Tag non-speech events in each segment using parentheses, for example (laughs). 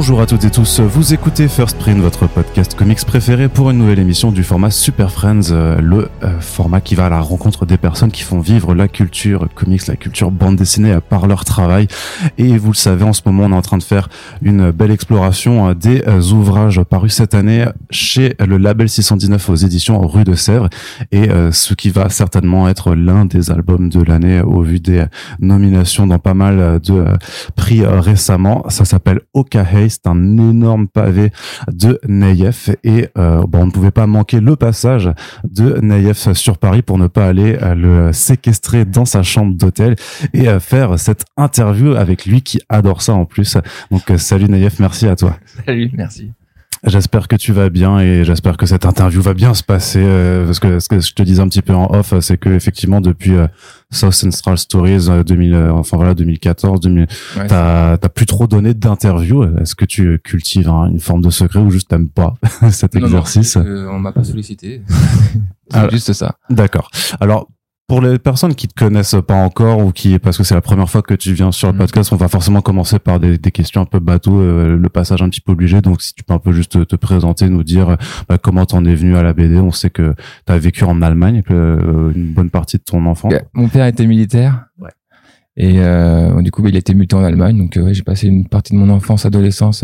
Bonjour à toutes et tous, vous écoutez First Print, votre podcast comics préféré pour une nouvelle émission du format Super Friends, euh, le euh, format qui va à la rencontre des personnes qui font vivre la culture comics, la culture bande dessinée euh, par leur travail. Et vous le savez, en ce moment, on est en train de faire une belle exploration des ouvrages parus cette année chez le label 619 aux éditions Rue de Sèvres et ce qui va certainement être l'un des albums de l'année au vu des nominations dans pas mal de prix récemment. Ça s'appelle C'est un énorme pavé de Nayef et euh, on ne pouvait pas manquer le passage de Nayef sur Paris pour ne pas aller euh, le séquestrer dans sa chambre d'hôtel et euh, faire cette interview avec lui qui adore ça en plus. Donc salut Nayef, merci à toi. Salut, merci. J'espère que tu vas bien et j'espère que cette interview va bien se passer parce que ce que je te disais un petit peu en off, c'est que effectivement depuis South Central Stories 2000, euh, euh, enfin voilà 2014, 2000, t'as t'as plus trop donné d'interviews. Est-ce que tu cultives hein, une forme de secret ou juste t'aimes pas (laughs) cet exercice non, euh, On m'a pas sollicité. (laughs) c'est ah, juste ça. D'accord. Alors pour les personnes qui te connaissent pas encore ou qui parce que c'est la première fois que tu viens sur le mm. podcast, on va forcément commencer par des, des questions un peu bateau, euh, le passage un petit peu obligé. Donc si tu peux un peu juste te, présenter, nous dire bah, comment t'en es venu à la BD. On sait que tu as vécu en Allemagne euh, une bonne partie de ton enfance. Mon père était militaire. Ouais. Et euh, du coup, bah, il a été muté en Allemagne. Donc j'ai passé une partie de mon enfance, adolescence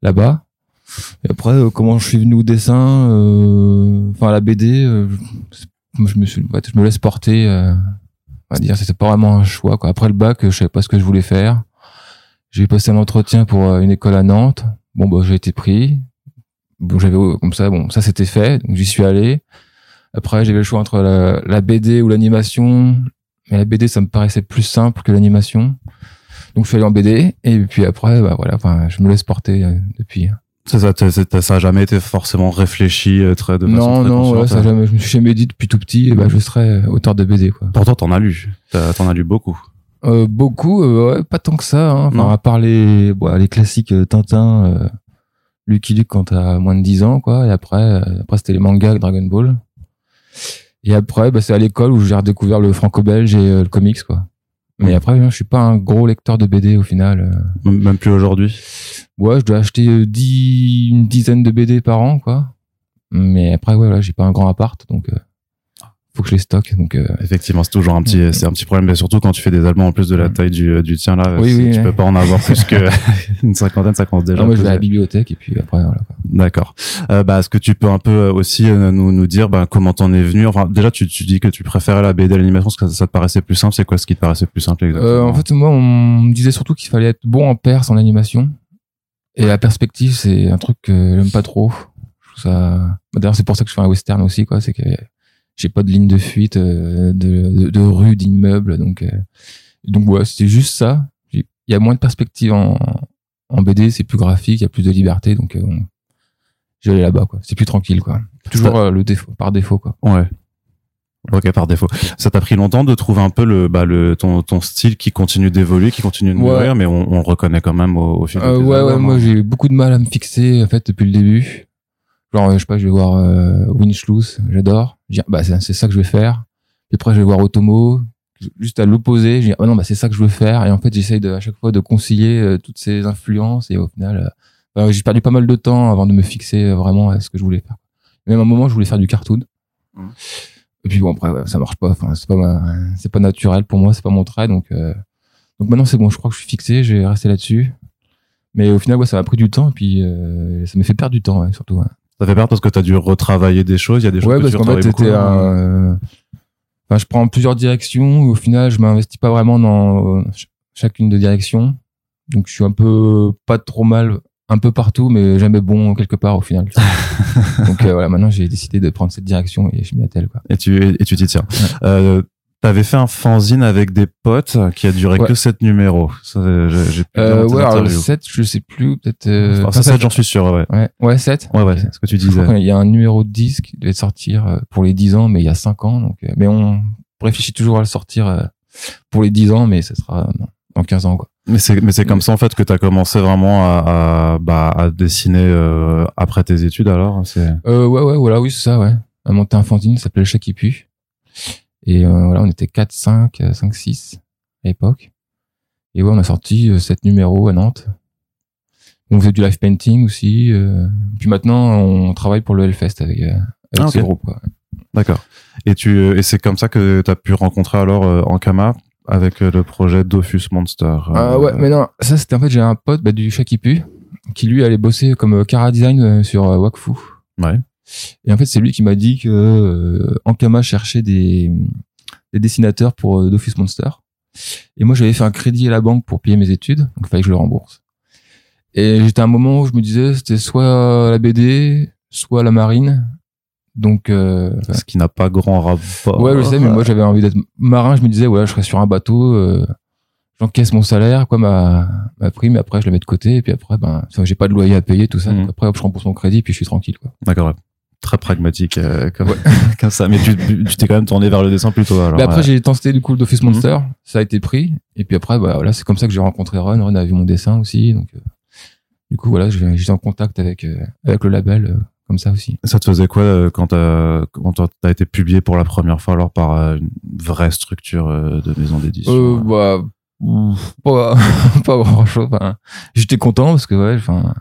là-bas. Et après, comment je suis venu au dessin, enfin à la BD, je me suis, je me laisse porter. Euh, on va dire, c'était pas vraiment un choix. Quoi. Après le bac, je savais pas ce que je voulais faire. J'ai passé un entretien pour euh, une école à Nantes. Bon, bah, j'ai été pris. Bon, j'avais comme ça. Bon, ça c'était fait. Donc j'y suis allé. Après, j'avais le choix entre la, la BD ou l'animation. Mais la BD, ça me paraissait plus simple que l'animation. Donc je suis allé en BD. Et puis après, bah voilà. Enfin, je me laisse porter euh, depuis. Ça, ça, ça a jamais été forcément réfléchi euh, très de façon Non, non, ça a jamais, je me suis jamais dit depuis tout petit, eh ben, je serais auteur de BD, quoi. Pourtant, t'en as lu. T'en as lu beaucoup. Euh, beaucoup, euh, ouais, pas tant que ça, hein. Enfin, à part les, bon, les classiques euh, Tintin, euh, Lucky Luke quand t'as moins de 10 ans, quoi. Et après, après c'était les mangas Dragon Ball. Et après, bah, c'est à l'école où j'ai redécouvert le franco-belge et le comics, quoi. Mais après, je suis pas un gros lecteur de BD au final. Même plus aujourd'hui ouais, je dois acheter euh, une dizaine de BD par an, quoi. Mais après, ouais, là, j'ai pas un grand appart, donc euh, faut que je les stocke. Donc euh, effectivement, c'est toujours un petit, c'est un petit problème, mais surtout quand tu fais des albums en plus de la taille du, du tien là, oui, oui, tu peux pas en avoir plus que (laughs) (laughs) une cinquantaine, ça compte déjà. moi, je vais à la bibliothèque et puis après voilà. D'accord. Euh, bah, est-ce que tu peux un peu aussi nous nous dire, bah, comment t'en es venu? Enfin, déjà, tu, tu dis que tu préférais la BD à l'animation parce que ça, te paraissait plus simple. C'est quoi ce qui te paraissait plus simple exactement? En fait, moi, on me disait surtout qu'il fallait être bon en perse en animation. Et la perspective, c'est un truc que j'aime pas trop. ça. D'ailleurs, c'est pour ça que je fais un western aussi, quoi. C'est que j'ai pas de ligne de fuite, euh, de, de, rue, d'immeuble, donc euh, donc ouais, c'est juste ça. Il y a moins de perspective en, en BD, c'est plus graphique, il y a plus de liberté, donc euh, je vais là-bas, quoi. C'est plus tranquille, quoi. Toujours le défaut, par défaut, quoi. Ouais. Ok, par défaut. Ça t'a pris longtemps de trouver un peu le, bah, le ton, ton style qui continue d'évoluer, qui continue de mourir, mais on, on, le reconnaît quand même au, au fil euh, Ouais, ouais, moi hein. j'ai eu beaucoup de mal à me fixer en fait depuis le début. Genre, je sais pas, je vais voir euh, j'adore. Je dis, bah c'est ça que je vais faire. Puis après, je vais voir Otomo, juste à l'opposé. Je dis, oh non, bah c'est ça que je veux faire. Et en fait, j'essaye à chaque fois de concilier euh, toutes ces influences. Et au final, euh, bah, j'ai perdu pas mal de temps avant de me fixer vraiment à ce que je voulais faire. Même à un moment, je voulais faire du cartoon. Mmh. Et puis bon après ça marche pas. Enfin c'est pas c'est pas naturel pour moi, c'est pas mon trait donc euh... donc maintenant c'est bon. Je crois que je suis fixé, je vais rester là-dessus. Mais au final ouais, ça m'a pris du temps et puis euh, ça m'a fait perdre du temps ouais, surtout. Ouais. Ça fait perdre parce que tu as dû retravailler des choses. Il y a des choses ouais, que parce qu'en fait c'était un... enfin, je prends plusieurs directions. Au final je m'investis pas vraiment dans chacune des directions. Donc je suis un peu pas trop mal un peu partout, mais jamais bon quelque part au final. (laughs) Donc euh, voilà, maintenant j'ai décidé de prendre cette direction et je m'y attelle. Quoi. Et tu et tu t'y tiens. Euh, T'avais fait un fanzine avec des potes qui a duré que 7 numéros. Ça, j'ai euh, ouais, alors 7, je sais plus, peut-être. Euh, ça, 7, j'en suis sûr, ouais. Ouais, ouais 7. Ouais, ouais, c'est ce que tu disais. Il y a un numéro de 10 qui devait sortir euh, pour les 10 ans, mais il y a 5 ans. Donc, mais on réfléchit toujours à le sortir pour les 10 ans, mais ce sera dans 15 ans, quoi. Mais c'est mais c'est comme ça en fait que tu as commencé vraiment à, à bah à dessiner euh, après tes études alors c'est euh, ouais ouais voilà oui c'est ça ouais à monter un fanzine ça s'appelait Le Chat qui pue et euh, voilà on était 4 5 5 6 à l'époque et ouais on a sorti 7 euh, numéros à Nantes On faisait du live painting aussi. euh, puis maintenant, on travaille pour le Hellfest avec, avec Ah, ce ok. groupe. Quoi. D'accord. Et tu et c'est comme ça que tu as pu rencontrer alors euh, Ankama avec le projet Dofus Monster. Ah euh, ouais, mais non, ça c'était en fait j'ai un pote bah, du chat qui pue qui lui allait bosser comme Cara Design sur Wakfu. Ouais. Et en fait c'est lui qui m'a dit que euh, Ankama cherchait des, des dessinateurs pour euh, Dofus Monster. Et moi j'avais fait un crédit à la banque pour payer mes études, donc il fallait que je le rembourse. Et j'étais à un moment où je me disais c'était soit la BD, soit la marine. Donc euh, Ce qui n'a pas grand rapport. Ouais, je sais, mais moi j'avais envie d'être marin. Je me disais, ouais, je serais sur un bateau, euh, j'encaisse mon salaire, quoi, ma, ma prime, et après je la mets de côté, et puis après, ben, j'ai pas de loyer à payer, tout ça. Donc après, hop, je rembourse mon crédit, puis je suis tranquille, quoi. D'accord. Très pragmatique euh, comme, (laughs) comme ça. Mais tu tu t'es quand même tourné vers le dessin plutôt. Alors, mais après, ouais. j'ai tenté du coup le d'Office Mhm. Monster, ça a été pris, et puis après, bah, voilà, c'est comme ça que j'ai rencontré Ron. Ron a vu mon dessin aussi, donc, euh, du coup, voilà, j'étais en contact avec, euh, avec le label, euh, comme ça aussi. Ça te faisait quoi quand t'as quand t'as été publié pour la première fois alors par une vraie structure de maison d'édition bah, pas, (laughs) pas grand chose. j'étais content parce que ouais, enfin,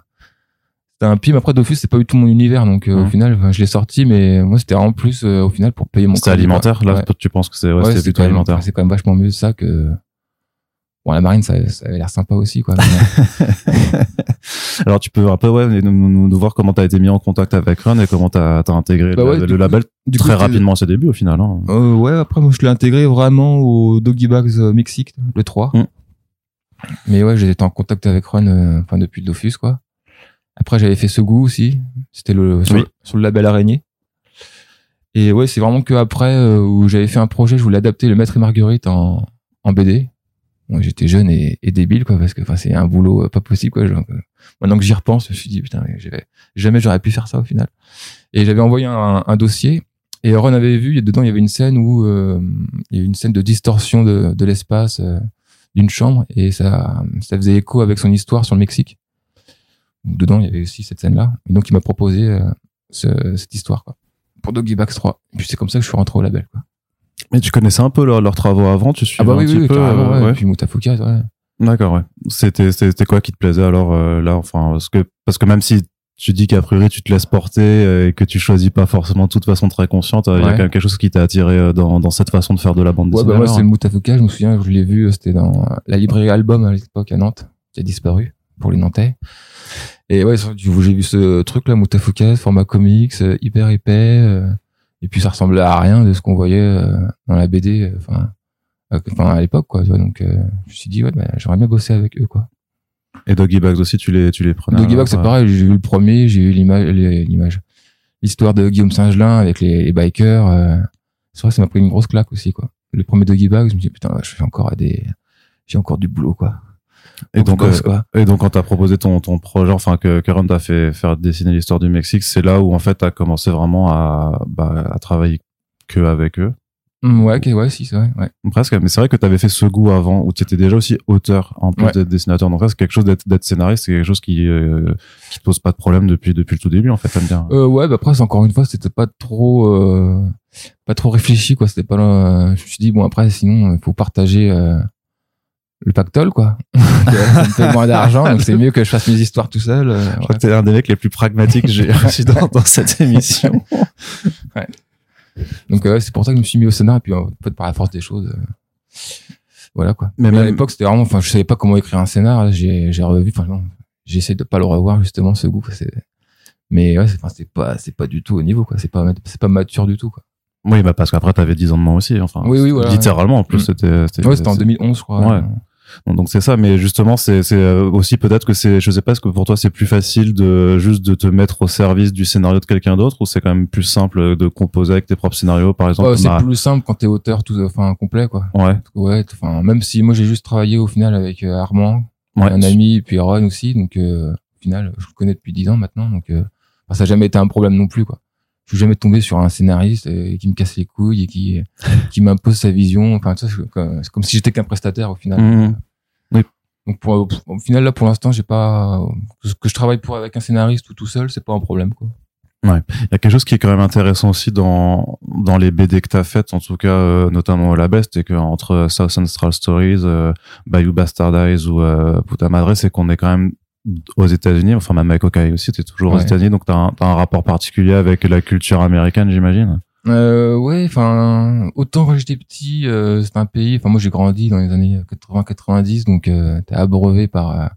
c'était un pim. Après, Dofus, c'est pas du tout mon univers, donc euh, au Mhm. final, enfin, je l'ai sorti, mais moi, c'était en plus euh, au final pour payer mon. C'était alimentaire. Là, Ouais. toi, tu penses que c'est ouais, Ouais, plutôt même- alimentaire. C'est quand même vachement mieux ça que. Bon, la marine, ça, ça avait l'air sympa aussi, quoi. (laughs) Alors, tu peux un peu ouais, nous, nous, nous voir comment t'as été mis en contact avec Run et comment t'as as intégré Bah le, le coup- label coup, très rapidement à ses débuts au final. Hein. Euh, ouais, après, moi, je l'ai intégré vraiment au Doggy Bags euh, Mexique, le 3. Mm. Mais ouais, j'étais en contact avec Ron, euh, enfin, depuis le Dofus, quoi. Après, j'avais fait ce goût aussi. C'était le, sur, Oui. sur le label Araignée. Et ouais, c'est vraiment que après, euh, où j'avais fait un projet, je voulais adapter le Maître et Marguerite en, en BD. Bon, j'étais jeune et, et débile, quoi, parce que, enfin, c'est un boulot euh, pas possible, quoi. Genre, euh, maintenant que j'y repense, je me suis dit, putain, mais jamais j'aurais pu faire ça au final. Et j'avais envoyé un, un dossier et Ron avait vu, et dedans, il y avait une scène où euh, il y a une scène de distorsion de, de l'espace euh, d'une chambre, et ça, ça faisait écho avec son histoire sur le Mexique. Dedans, il y avait aussi cette scène-là. Et donc, il m'a proposé euh, ce- cette histoire, quoi. Pour Doggy Bags 3. Et puis, c'est comme ça que je suis rentré au label, quoi. Mais tu connaissais un peu leurs travaux avant, tu suivais Ah bah un oui, petit oui, peu. euh, ouais. ouais. Et puis Moutafoukaz, ouais. D'accord, ouais. C'était c'était quoi qui te plaisait alors euh, là, enfin parce que parce que même si tu dis qu'a priori tu te laisses porter et que tu choisis pas forcément de toute façon très consciente, il y a quand même quelque chose qui t'a attiré dans dans cette façon de faire de la bande Ouais, dessinée. bah moi, c'est le Moutafoukaz, je me souviens, je l'ai vu, c'était dans la librairie Album à l'époque à Nantes, qui a disparu pour les Nantais. Et ouais, j'ai vu ce truc-là, Moutafoukaz, format comics, euh, hyper épais, euh, et puis ça ressemblait à rien de ce qu'on voyait euh, dans la BD, enfin, à l'époque, quoi. tu vois, donc, je me suis dit, ouais, bah, j'aimerais bien bosser avec eux, quoi. Et Doggy Bags aussi, tu les tu les prenais. Doggy Bag, c'est pareil, j'ai vu le premier, j'ai eu l'image, l'histoire de Guillaume Singelin avec les, les bikers. euh, c'est vrai, ça m'a pris une grosse claque aussi, quoi. Le premier Doggy Bag, je me dis putain, je fais encore des, j'ai encore du boulot, quoi. Et donc, euh, quoi. et donc quand t'as proposé ton, ton projet, enfin que Karen t'a fait faire dessiner l'histoire du Mexique, c'est là où en fait t'as commencé vraiment à, bah, à travailler que avec eux. Mm, ouais, ok, ouais, si, c'est vrai, ouais. Presque, mais c'est vrai que t'avais fait ce goût avant, où tu étais déjà aussi auteur en plus Ouais. d'être dessinateur. Donc c'est quelque chose d'être scénariste, c'est quelque chose qui euh, qui te pose pas de problème depuis depuis le tout début en fait. T'aimes bien. Euh, ouais, bah après, encore une fois, c'était pas trop, euh, pas trop réfléchi, quoi. C'était pas, là, je me suis dit, bon, après, sinon, il faut partager, euh, le pactole, quoi. (laughs) Euh, ça me fait moins d'argent, donc c'est mieux que je fasse mes histoires tout seul. euh, Je crois ouais. que t'es un des mecs les plus pragmatiques que j'ai reçu dans, dans cette émission. (laughs) Donc euh, ouais, c'est pour ça que je me suis mis au scénar et puis en fait par la force des choses euh, voilà quoi. Mais Mais, à l'époque c'était vraiment enfin je savais pas comment écrire un scénar, j'ai j'ai revu enfin essayé de pas le revoir justement ce goût c'est mais ouais c'est pas c'est pas du tout au niveau quoi, c'est pas c'est pas mature du tout quoi. Oui, bah parce qu'après t'avais 10 ans de moins aussi. Enfin, Oui, oui, voilà. littéralement en plus Mm. c'était. c'était- Ouais, c'était en c'est- 2011 je crois. Ouais. Donc c'est ça, mais justement c'est euh, aussi peut-être que c'est je sais pas est-ce que pour toi c'est plus facile de juste de te mettre au service du scénario de quelqu'un d'autre ou c'est quand même plus simple de composer avec tes propres scénarios par exemple. C'est plus simple quand t'es auteur tout enfin complet quoi. Ouais, Ouais, enfin même si moi j'ai juste travaillé au final avec euh, Armand, ouais. un ami et puis Ron aussi donc euh, au final je le connais depuis 10 ans maintenant donc euh, ça n'a jamais été un problème non plus quoi je suis jamais tombé sur un scénariste euh, qui me casse les couilles et qui (laughs) qui m'impose sa vision. Enfin c'est comme, si j'étais qu'un prestataire au final. Mhm. donc pour, au final là pour l'instant j'ai pas que je travaille pour avec un scénariste ou tout seul c'est pas un problème quoi. Il y a quelque chose qui est quand même intéressant aussi dans dans les BD que t'as faites, en tout cas euh, notamment au Label, c'est que entre South Central Stories, euh, Bayou Bastardize ou euh, Puta Madre, c'est qu'on est quand même aux États-Unis, enfin même avec Okai aussi, t'es toujours aux. États-Unis, donc t'as un, t'as un rapport particulier avec la culture américaine, j'imagine? Euh, ouais, enfin, autant quand j'étais petit, euh, c'est un pays. Enfin, moi, j'ai grandi dans les années 80-90, donc euh, t'es abreuvé par euh,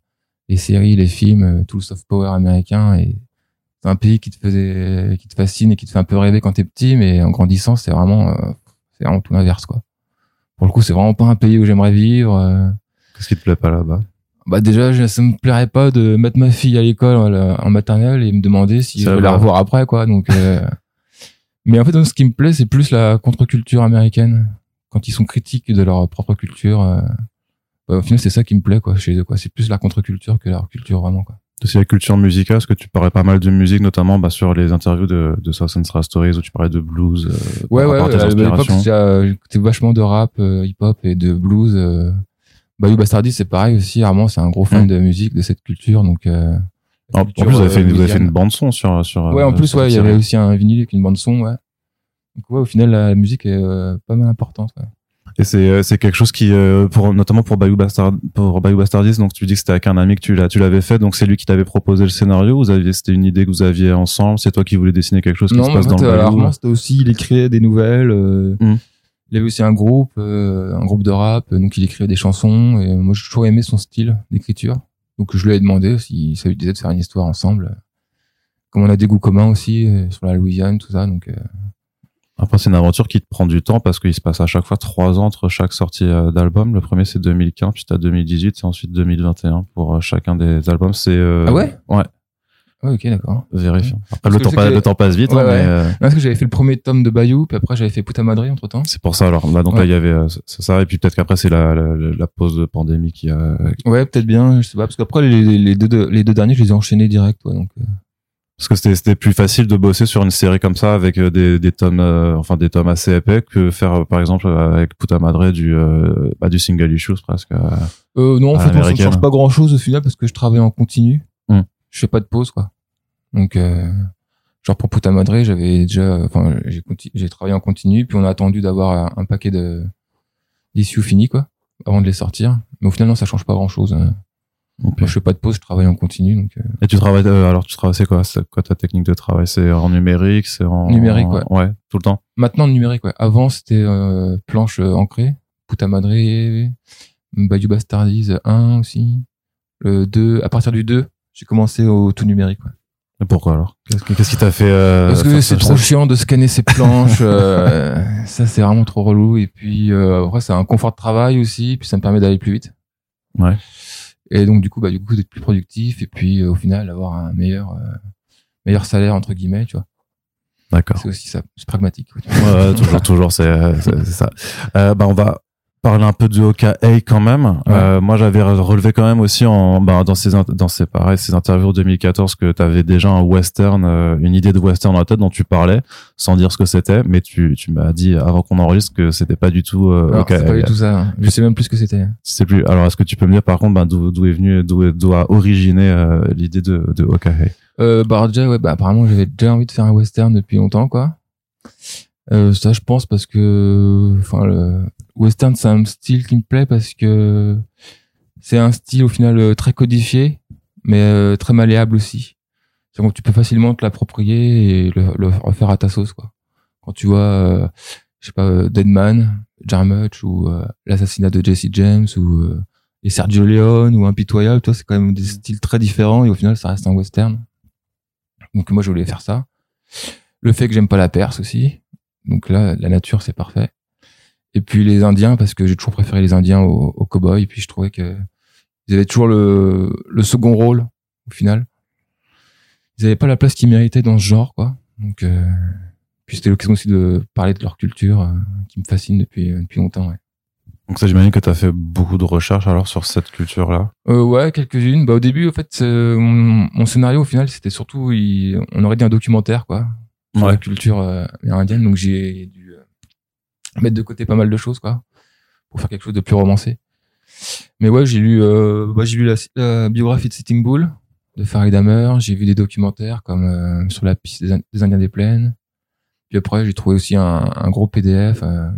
les séries, les films, euh, tout le soft power américain, et c'est un pays qui te faisait, qui te fascine et qui te fait un peu rêver quand t'es petit, mais en grandissant, c'est vraiment, euh, c'est vraiment tout l'inverse, quoi. Pour le coup, c'est vraiment pas un pays où j'aimerais vivre. euh. Qu'est-ce qui te plaît pas là-bas? Bah déjà, ça me plairait pas de mettre ma fille à l'école en, en maternelle et me demander si Ça je vais va. la revoir après, quoi. Donc, euh, (laughs) mais en fait, donc, ce qui me plaît, c'est plus la contre-culture américaine. Quand ils sont critiques de leur propre culture, euh, bah, au final, c'est ça qui me plaît, quoi, chez eux, quoi. C'est plus la contre-culture que leur culture, vraiment, quoi. aussi la culture musicale, parce que tu parlais pas mal de musique, notamment bah, sur les interviews de, de Central Stories où tu parlais de blues. euh, Ouais, ouais, à l'époque, j'ai- euh, j'écoutais vachement de rap, euh, hip-hop et de blues. Bayou Bastardi, c'est pareil aussi. Armand, c'est un gros fan Mm. de musique, de cette culture, donc. Euh, En, en culture, plus, vous avez euh, fait, une- vous avez fait louisiane. une bande son sur sur. Ouais, en euh, plus, ouais, il y avait aussi un vinyle avec une bande son, ouais. Donc ouais, au final, la musique est euh, pas mal importante. Ouais. Et c'est c'est quelque chose qui euh, pour notamment pour Bayou Bastard pour Bayou Bastardis donc tu dis que c'était avec un ami que tu l'as tu l'avais fait donc c'est lui qui t'avait proposé le scénario vous aviez c'était une idée que vous aviez ensemble c'est toi qui voulais dessiner quelque chose qui Non, se mais en passe dans fait, le Bayou Armand, c'était aussi, il écrivait des nouvelles. euh, Mm. Il avait aussi un groupe, euh, un groupe de rap, euh, donc il écrivait des chansons. Et moi, j'ai toujours aimé son style d'écriture. Donc je lui ai demandé si ça lui disait de faire une histoire ensemble. Comme on a des goûts communs aussi euh, sur la Louisiane, tout ça. Donc euh, après c'est une aventure qui te prend du temps parce qu'il se passe à chaque fois trois ans entre chaque sortie euh, d'album le premier c'est 2015 puis t'as 2018 et ensuite 2021 pour euh, chacun des albums c'est euh, Ah ouais? Ouais ouais, ok, d'accord. vérifiant après le temps le passe vite Ouais, hein, mais ouais. euh, Non, Parce que j'avais fait le premier tome de Bayou, puis après j'avais fait Puta Madre entre temps. c'est pour ça alors là donc Ouais. là il y avait euh, ça et puis peut-être qu'après c'est la, la la pause de pandémie qui a Ouais, peut-être bien, je sais pas. Parce qu'après, les, les, deux, les deux derniers, je les ai enchaînés direct. Ouais, donc, euh, Parce que c'était c'était plus facile de bosser sur une série comme ça avec euh, des, des tomes enfin des tomes assez épais que faire par exemple avec Puta Madre du bah, du single issues presque. non, en fait, moi, ça ne change pas grand chose au final parce que je travaille en continu. Je fais pas de pause, quoi. Donc, euh, genre pour Puta Madre, j'avais déjà, enfin, j'ai j'ai travaillé en continu, puis on a attendu d'avoir un paquet de d'issues finis, quoi, avant de les sortir. Mais au final, non, ça change pas grand chose. Moi, je fais pas de pause, je travaille en continu, donc. euh, Et tu travailles euh, alors tu travailles c'est quoi? C'est quoi ta technique de travail? C'est en numérique? C'est en Numérique, ouais. ouais tout le temps? Maintenant, numérique, ouais. Avant, c'était euh, planche ancrée, Puta Madre, Bayou Bastardies 1 aussi. Le 2, à partir du 2, j'ai commencé au tout numérique, ouais. Et pourquoi alors? Qu'est-ce que- qu'est-ce qui t'a fait euh, Parce que c'est trop chiant de scanner ces planches. euh, (laughs) ça, c'est vraiment trop relou. Et puis, euh, après, c'est un confort de travail aussi. Puis, ça me permet d'aller plus vite. Ouais. Et donc, du coup, bah, du coup, d'être plus productif. Et puis, euh, au final, avoir un meilleur, euh, meilleur salaire, entre guillemets, tu vois. D'accord. C'est aussi ça. C'est pragmatique. Ouais, toujours, toujours, c'est euh, c'est- c'est ça. Euh, bah, on va parler un peu de OKA quand même. Euh, moi, j'avais relevé quand même aussi en, bah, dans ces, dans ces, pareil, ces interviews en 2014 que tu avais déjà un western, euh, une idée de western dans la tête dont tu parlais, sans dire ce que c'était, mais tu, tu m'as dit avant qu'on enregistre que c'était pas du tout euh, Alors, pas du tout ça. hein. Je sais même plus ce que c'était. C'est plus. Alors, est-ce que tu peux me dire par contre, bah, d'où d'où est venu, d'où a originé euh, l'idée de, de OKA Euh, bah, déjà, ouais, bah, apparemment, j'avais déjà envie de faire un western depuis longtemps, quoi. Euh, ça, je pense parce que, enfin, le western, c'est un style qui me plaît parce que c'est un style, au final, euh, très codifié, mais euh, très malléable aussi. C'est tu peux facilement te l'approprier et le, le refaire à ta sauce, quoi. Quand tu vois, euh, je sais pas, euh, Deadman, Jarmusch ou euh, l'assassinat de Jesse James ou euh, et Sergio Leone ou Impitoyable, toi, c'est quand même des styles très différents et au final, ça reste un western. Donc moi, je voulais faire ça. Le fait que j'aime pas la Perse aussi. Donc là, la nature, c'est parfait. Et puis les Indiens, parce que j'ai toujours préféré les Indiens aux, aux cow-boys. Et puis je trouvais que ils avaient toujours le, le second rôle, au final. Ils avaient pas la place qu'ils méritaient dans ce genre, quoi. Donc, euh, puis c'était l'occasion aussi de parler de leur culture, euh, qui me fascine depuis, euh, depuis longtemps, ouais. Donc ça, j'imagine que tu as fait beaucoup de recherches alors sur cette culture-là. Euh, ouais, quelques-unes. Bah, au début, en fait, euh, mon, mon scénario, au final, c'était surtout, il- on aurait dit un documentaire, quoi, sur Ouais. la culture euh, amérindienne. Donc, j'ai dû euh, mettre de côté pas mal de choses, quoi, pour faire quelque chose de plus romancé. Mais ouais, j'ai lu, euh, bah, j'ai lu la, la biographie de Sitting Bull de Farid Hammer. J'ai vu des documentaires comme euh, sur la piste des, In- des Indiens des Plaines. Puis après, j'ai trouvé aussi un, un gros PDF euh,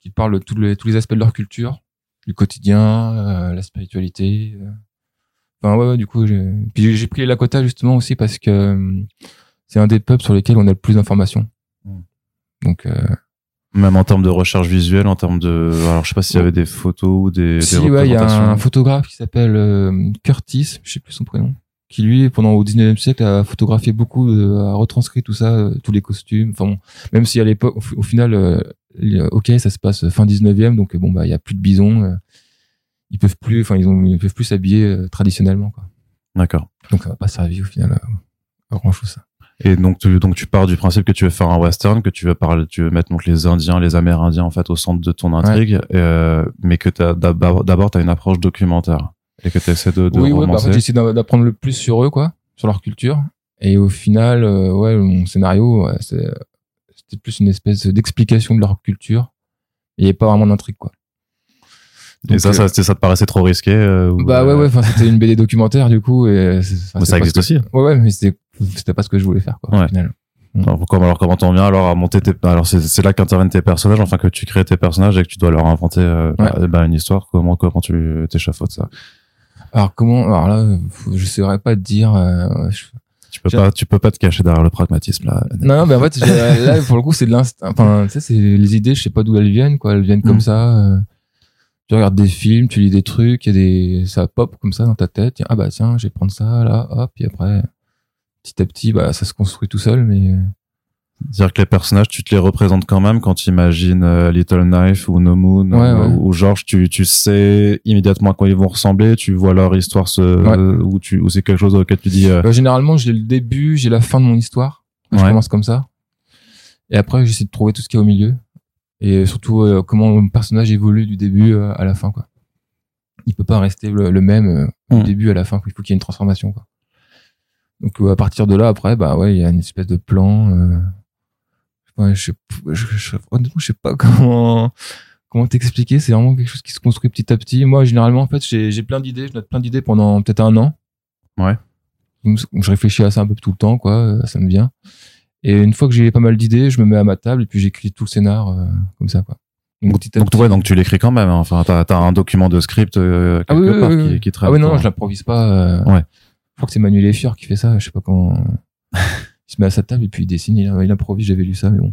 qui parle de tous les, tous les aspects de leur culture, du quotidien, euh, la spiritualité. euh. Enfin, ouais, ouais, du coup, j'ai, puis j'ai pris les Lakota justement aussi parce que euh, c'est un des peuples sur lesquels on a le plus d'informations. Mm. Donc, euh, Même en termes de recherche visuelle, en termes de, alors je sais pas s'il y avait des photos ou des, si, des ouais, il y a un photographe qui s'appelle euh, Curtis, je sais plus son prénom, qui lui, pendant au 19e siècle, a photographié beaucoup, a retranscrit tout ça, euh, tous les costumes. Enfin bon, même si à l'époque, au, fi- au final, euh, ok, ça se passe fin 19e, donc bon bah il y a plus de bisons, euh, ils peuvent plus, enfin ils ont, ils peuvent plus s'habiller euh, traditionnellement quoi. D'accord. Donc ça va pas servir au final à, à grand chose. Ça. Et donc tu, donc tu pars du principe que tu veux faire un western, que tu veux parler, tu veux mettre donc les Indiens, les Amérindiens en fait au centre de ton intrigue, euh, mais que t'as d'abord d'abord t'as une approche documentaire et que tu essaies de, de oui, ouais, bah, en romancer. fait, j'essaie d'a- d'apprendre le plus sur eux, quoi, sur leur culture. Et au final, euh, ouais, mon scénario, ouais, c'était plus une espèce d'explication de leur culture. Il n'y avait pas vraiment d'intrigue, quoi. et ça, euh, ça, ça te paraissait trop risqué euh, Bah ouais, ouais, enfin, c'était une BD documentaire, du coup, et bah, c'est ça existe aussi. Ouais, ouais, mais c'était, c'était pas ce que je voulais faire, quoi, Ouais. final. Alors, comment, alors comment t'en viens alors à monter tes alors c'est là qu'interviennent tes personnages enfin que tu crées tes personnages et que tu dois leur inventer euh, Ouais. bah, bah, une histoire comment comment tu t'échafaudes ça? Alors, comment, alors là, faut- je saurais pas te dire, euh, je- tu peux pas tu peux pas te cacher derrière le pragmatisme là Non, mais en fait, (laughs) là, pour le coup, c'est de l'instinct. Enfin, tu sais, c'est les idées, je sais pas d'où elles viennent, quoi. Elles viennent comme Mm. ça. euh, tu regardes des films, tu lis des trucs, il y a des, ça pop comme ça dans ta tête. Ah bah tiens, je vais prendre ça, là, hop, puis après, petit à petit, bah, ça se construit tout seul, mais euh, dire que les personnages tu te les représentes quand même quand tu imagines euh, Little Knife ou No Moon Ouais, ou, ouais. ou George tu tu sais immédiatement à quoi ils vont ressembler tu vois leur histoire se Ouais. ou tu ou c'est quelque chose auquel tu dis euh, bah, généralement, j'ai le début, j'ai la fin de mon histoire. Je commence comme ça. Et après, j'essaie de trouver tout ce qu'il y a au milieu. Et surtout, comment mon personnage évolue du début à la fin, quoi. Il peut pas rester le, le même euh, Mm. du début à la fin. Il faut qu'il y ait une transformation, quoi. Donc, euh, à partir de là, après, bah ouais, il y a une espèce de plan. Euh... Ouais, je, sais, je, je, honnêtement, je sais pas (laughs) comment comment t'expliquer. C'est vraiment quelque chose qui se construit petit à petit. Moi, généralement, en fait, j'ai plein d'idées. Je note plein d'idées pendant peut-être un an. Ouais. Donc, je réfléchis à ça un peu tout le temps, quoi. euh, Ça me vient. Et une fois que j'ai pas mal d'idées, je me mets à ma table et puis j'écris tout le scénar euh, comme ça, quoi. Donc, petit donc petit. ouais donc tu l'écris quand même hein. enfin t'as as un document de script euh, Ah quelque oui, part oui, qui, oui. qui traite Ah oui, non, ton- je l'improvise pas. euh, Ouais. Je crois que c'est Manuel Effior qui fait ça. Je sais pas comment. il se met à sa table et puis il dessine. Il, il improvise. J'avais lu ça, mais bon.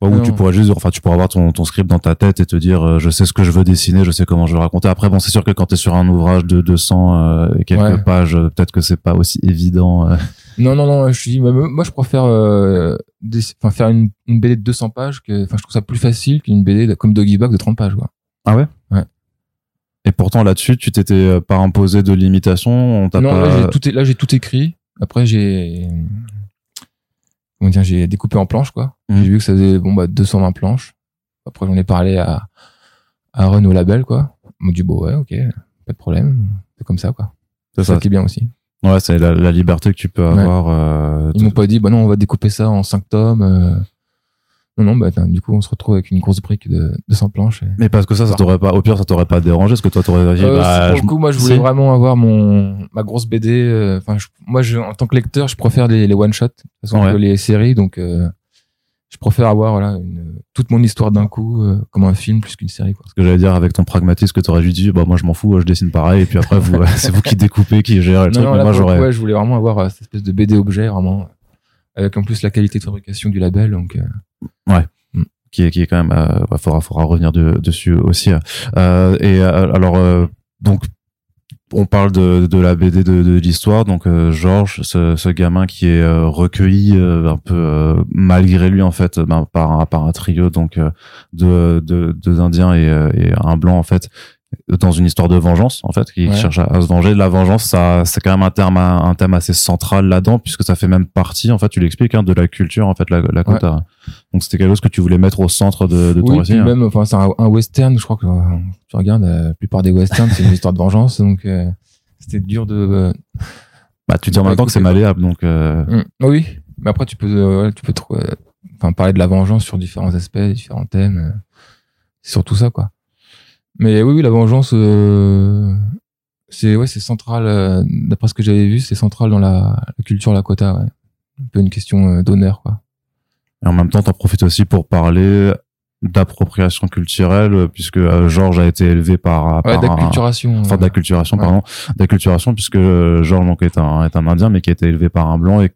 Ouais, ou tu pourrais juste, enfin, tu pourrais avoir ton, ton script dans ta tête et te dire, euh, je sais ce que je veux dessiner, je sais comment je veux raconter. Après, bon, c'est sûr que quand t'es sur un ouvrage de 200 euh, et quelques Ouais. pages, euh, peut-être que c'est pas aussi évident. euh. Non, non, non. Je dis, moi, moi, je préfère faire une, une BD de 200 pages. Que, enfin, je trouve ça plus facile qu'une BD de- comme Doggy Bag de 30 pages, quoi. Ah Ouais? Et pourtant, là-dessus, tu t'étais euh, pas imposé de limitation. On t'a Non, pas. là, j'ai tout, é- là, j'ai tout écrit. Après, j'ai, comment dire, j'ai découpé en planches, quoi. Mhm. J'ai vu que ça faisait, bon, bah, 220 planches. Après, j'en ai parlé à, à Run au label, quoi. Ils m'ont dit, bon, ouais, ok, pas de problème. C'est comme ça, quoi. c'est ça ça. qui est bien aussi. Ouais, c'est la, la liberté que tu peux Ouais. avoir. euh, Ils m'ont pas dit, bah non, on va découper ça en 5 tomes. euh. Non, non, bah, du coup, on se retrouve avec une grosse brique de 200 planches. et- Mais parce que ça, ça t'aurait pas, au pire, ça t'aurait pas dérangé, parce que toi, t'aurais dit, Euh, bah, pour je- le coup, moi, je voulais si. vraiment avoir mon ma grosse BD. euh, Enfin, moi, je, en tant que lecteur, je préfère les, les one shot, de toute façon, Ouais. que les séries. Donc, euh, je préfère avoir voilà une, toute mon histoire d'un coup, euh, comme un film plus qu'une série. Quoi. ce que j'allais dire avec ton pragmatisme que t'aurais juste dit, bah, moi, je m'en fous, je dessine pareil, et puis après, vous, (laughs) c'est vous qui découpez, qui gérez le Non, truc, non, mais là, moi, j'aurais. ouais, je voulais vraiment avoir cette espèce de BD objet, vraiment, avec en plus la qualité de fabrication du label. Donc, euh, qui est qui est quand même euh, bah, faudra faudra revenir de- dessus aussi euh, et euh, alors euh, donc on parle de, de la BD de, de l'histoire. Donc euh, Georges ce, ce gamin qui est euh, recueilli euh, un peu euh, malgré lui en fait ben, par un par un trio donc euh, de de deux indiens et, euh, et un blanc en fait dans une histoire de vengeance en fait qui Ouais. cherche à, à se venger. La vengeance ça c'est quand même un terme un thème assez central là-dedans puisque ça fait même partie en fait tu l'expliques hein, de la culture en fait la, la Kota. Donc c'était quelque chose que tu voulais mettre au centre de, de ton oui, récit hein. même, enfin, c'est un, un western. Je crois que euh, tu regardes euh, la plupart des westerns, c'est une histoire de vengeance. Donc, euh, c'était dur de. euh, bah tu dis en même temps que c'est malléable donc euh, Mm. Oui, mais après tu peux, euh, ouais, tu peux trouver, euh, enfin parler de la vengeance sur différents aspects, différents thèmes. euh, C'est surtout ça, quoi. Mais oui, oui, la vengeance, euh, c'est ouais, c'est central. euh, D'après ce que j'avais vu, c'est central dans la, la culture Lakota. Ouais. Un peu une question euh, d'honneur, quoi. Et en même temps t'en profites aussi pour parler d'appropriation culturelle puisque euh, Georges a été élevé par, ouais, par d'acculturation enfin d'acculturation Ouais. pardon d'acculturation puisque euh, Georges donc est un est un indien mais qui a été élevé par un blanc et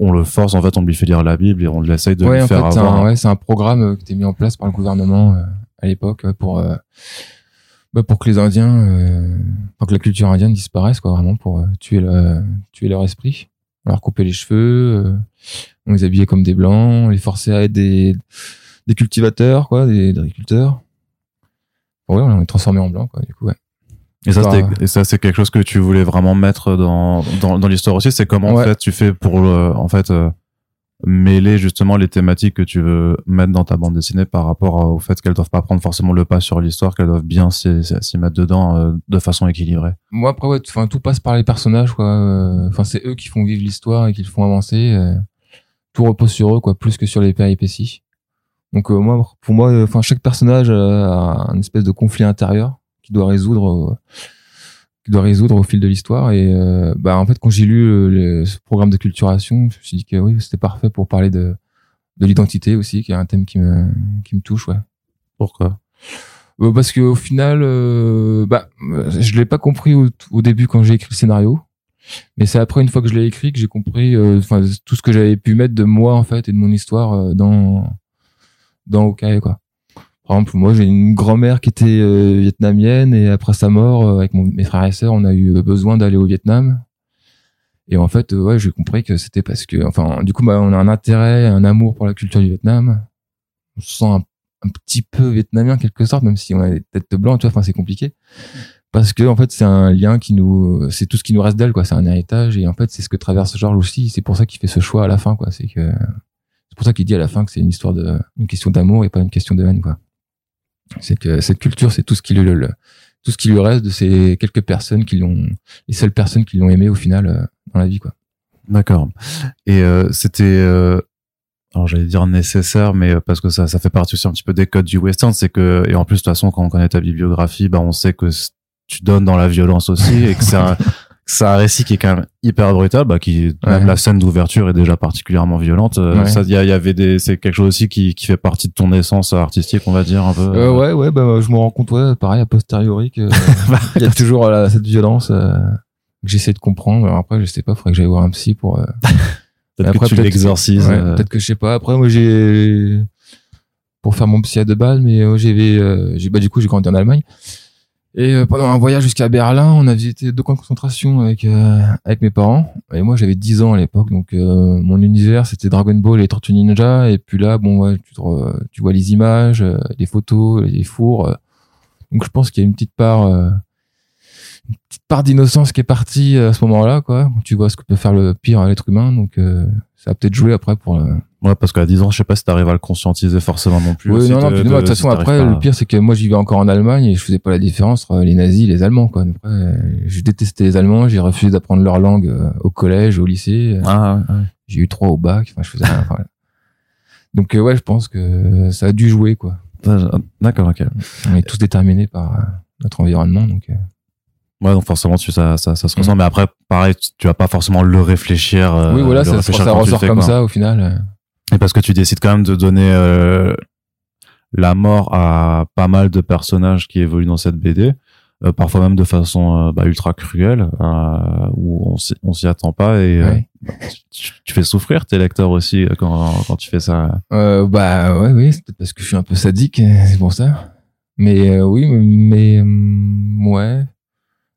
on le force en fait on lui fait lire la Bible et on l'essaye de ouais, lui en faire fait, c'est avoir un, ouais, c'est un programme euh, qui était mis en place par le gouvernement euh, à l'époque pour euh, bah, pour que les Indiens, euh, pour que la culture indienne disparaisse, quoi, vraiment pour euh, tuer le, tuer leur esprit, leur couper les cheveux, euh, on les habillait comme des blancs, on les forçait à être des des cultivateurs, quoi, des, des agriculteurs. Bon, ouais, on les transformait en blancs, quoi. Du coup, ouais. et ça c'était- et ça c'est quelque chose que tu voulais vraiment mettre dans dans, dans l'histoire aussi c'est comment en fait tu fais pour le, en fait euh, mêler justement les thématiques que tu veux mettre dans ta bande dessinée par rapport au fait qu'elles doivent pas prendre forcément le pas sur l'histoire qu'elles doivent bien s'y mettre dedans euh, de façon équilibrée Moi, après, ouais, enfin, tout passe par les personnages, quoi. Euh, Enfin, c'est eux qui font vivre l'histoire et qui le font avancer. euh, tout repose sur eux, quoi, plus que sur les péripéties. Donc, euh, moi, pour moi, euh, enfin, chaque personnage euh, a un espèce de conflit intérieur qui doit résoudre, euh, qui doit résoudre au fil de l'histoire. Et, euh, bah, en fait, quand j'ai lu le- ce programme de culturation, je me suis dit que oui, c'était parfait pour parler de, de l'identité aussi, qui est un thème qui me, qui me touche, ouais. pourquoi? Parce que au final, euh, bah, je l'ai pas compris au, au début quand j'ai écrit le scénario, mais c'est après une fois que je l'ai écrit que j'ai compris, euh, enfin tout ce que j'avais pu mettre de moi en fait et de mon histoire euh, dans dans Hawkeye quoi. Par exemple, moi j'ai une grand-mère qui était euh, vietnamienne et après sa mort, euh, avec mon- mes frères et sœurs, on a eu besoin d'aller au Vietnam. Et en fait, euh, ouais, j'ai compris que c'était parce que, enfin, du coup, bah, on a un intérêt, un amour pour la culture du Vietnam. On se sent un un petit peu vietnamien en quelque sorte, même si on a des têtes blanches, tu vois, enfin c'est compliqué. Parce que en fait c'est un lien qui nous, c'est tout ce qui nous reste d'elle, quoi. C'est un héritage et en fait c'est ce que traverse Georges aussi. C'est pour ça qu'il fait ce choix à la fin, quoi. C'est que c'est pour ça qu'il dit à la fin que c'est une histoire de, une question d'amour et pas une question de haine, quoi. C'est que cette culture, c'est tout ce qui lui, le, tout ce qui lui reste de ces quelques personnes qui l'ont, les seules personnes qui l'ont aimé au final euh, dans la vie, quoi. D'accord. Et euh, c'était, euh, alors j'allais dire nécessaire, mais euh, parce que ça, ça fait partie aussi un petit peu des codes du western, c'est que et en plus de toute façon quand on connaît ta bibliographie, bah on sait que tu donnes dans la violence aussi et que c'est un, (laughs) un récit qui est quand même hyper brutal, bah qui même Ouais. la scène d'ouverture est déjà particulièrement violente. Euh, Ouais. Ça, il y, avait des, c'est quelque chose aussi qui qui fait partie de ton essence artistique, on va dire un peu. Euh, ouais, ouais, bah, je me rends compte, ouais, pareil, a posteriori, que, (laughs) il y a toujours euh, cette violence, euh, que j'essaie de comprendre. Alors après, je sais pas, faudrait que j'aille voir un psy pour, euh, (laughs) Peut-être que tu l'exorcises. euh, peut-être que je sais pas. Après, moi, j'ai, pour faire mon psy à deux balles, mais euh, j'ai, euh, j'ai, bah, du coup, j'ai grandi en Allemagne. Et euh, pendant un voyage jusqu'à Berlin, on a visité deux camps de concentration avec euh, avec mes parents. Et moi, j'avais 10 ans à l'époque, donc euh, mon univers c'était Dragon Ball et les Tortues Ninja. Et puis là, bon, ouais, tu, tu vois les images, euh, les photos, les fours. euh. donc je pense qu'il y a une petite part, une petite part d'innocence qui est partie à ce moment-là, quoi. Tu vois ce que peut faire le pire à l'être humain, donc ça a peut-être joué après pour. Ouais, parce qu'à 10 ans, je sais pas si t'arrives à le conscientiser forcément non plus. oui, non, non, de- toute façon, après, pas le pire, c'est que moi, j'y vais encore en Allemagne et je faisais pas la différence entre les nazis et les Allemands, quoi. Je détestais les Allemands, j'ai refusé d'apprendre leur langue euh, au collège, au lycée. Euh, Ah, ouais, ouais. J'ai eu trois au bac, enfin, je faisais rien. enfin. Donc, euh, ouais, je pense que ça a dû jouer, quoi. D'accord, ok. On est tous déterminés par notre environnement, donc. Ouais, donc forcément, tu, ça, ça, ça se Mm. ressent. Mais après, pareil, tu, tu vas pas forcément le réfléchir. oui, voilà, ça, ressort comme quoi. ça, au final. Et parce que tu décides quand même de donner euh, la mort à pas mal de personnages qui évoluent dans cette BD, euh, parfois même de façon euh, bah, ultra cruelle, euh, où on s'y- attend pas et euh, Ouais. tu, tu fais souffrir tes lecteurs aussi quand, quand tu fais ça. Euh, bah ouais, oui, c'est peut-être parce que je suis un peu sadique, c'est pour ça. Mais euh, oui, mais hum, ouais.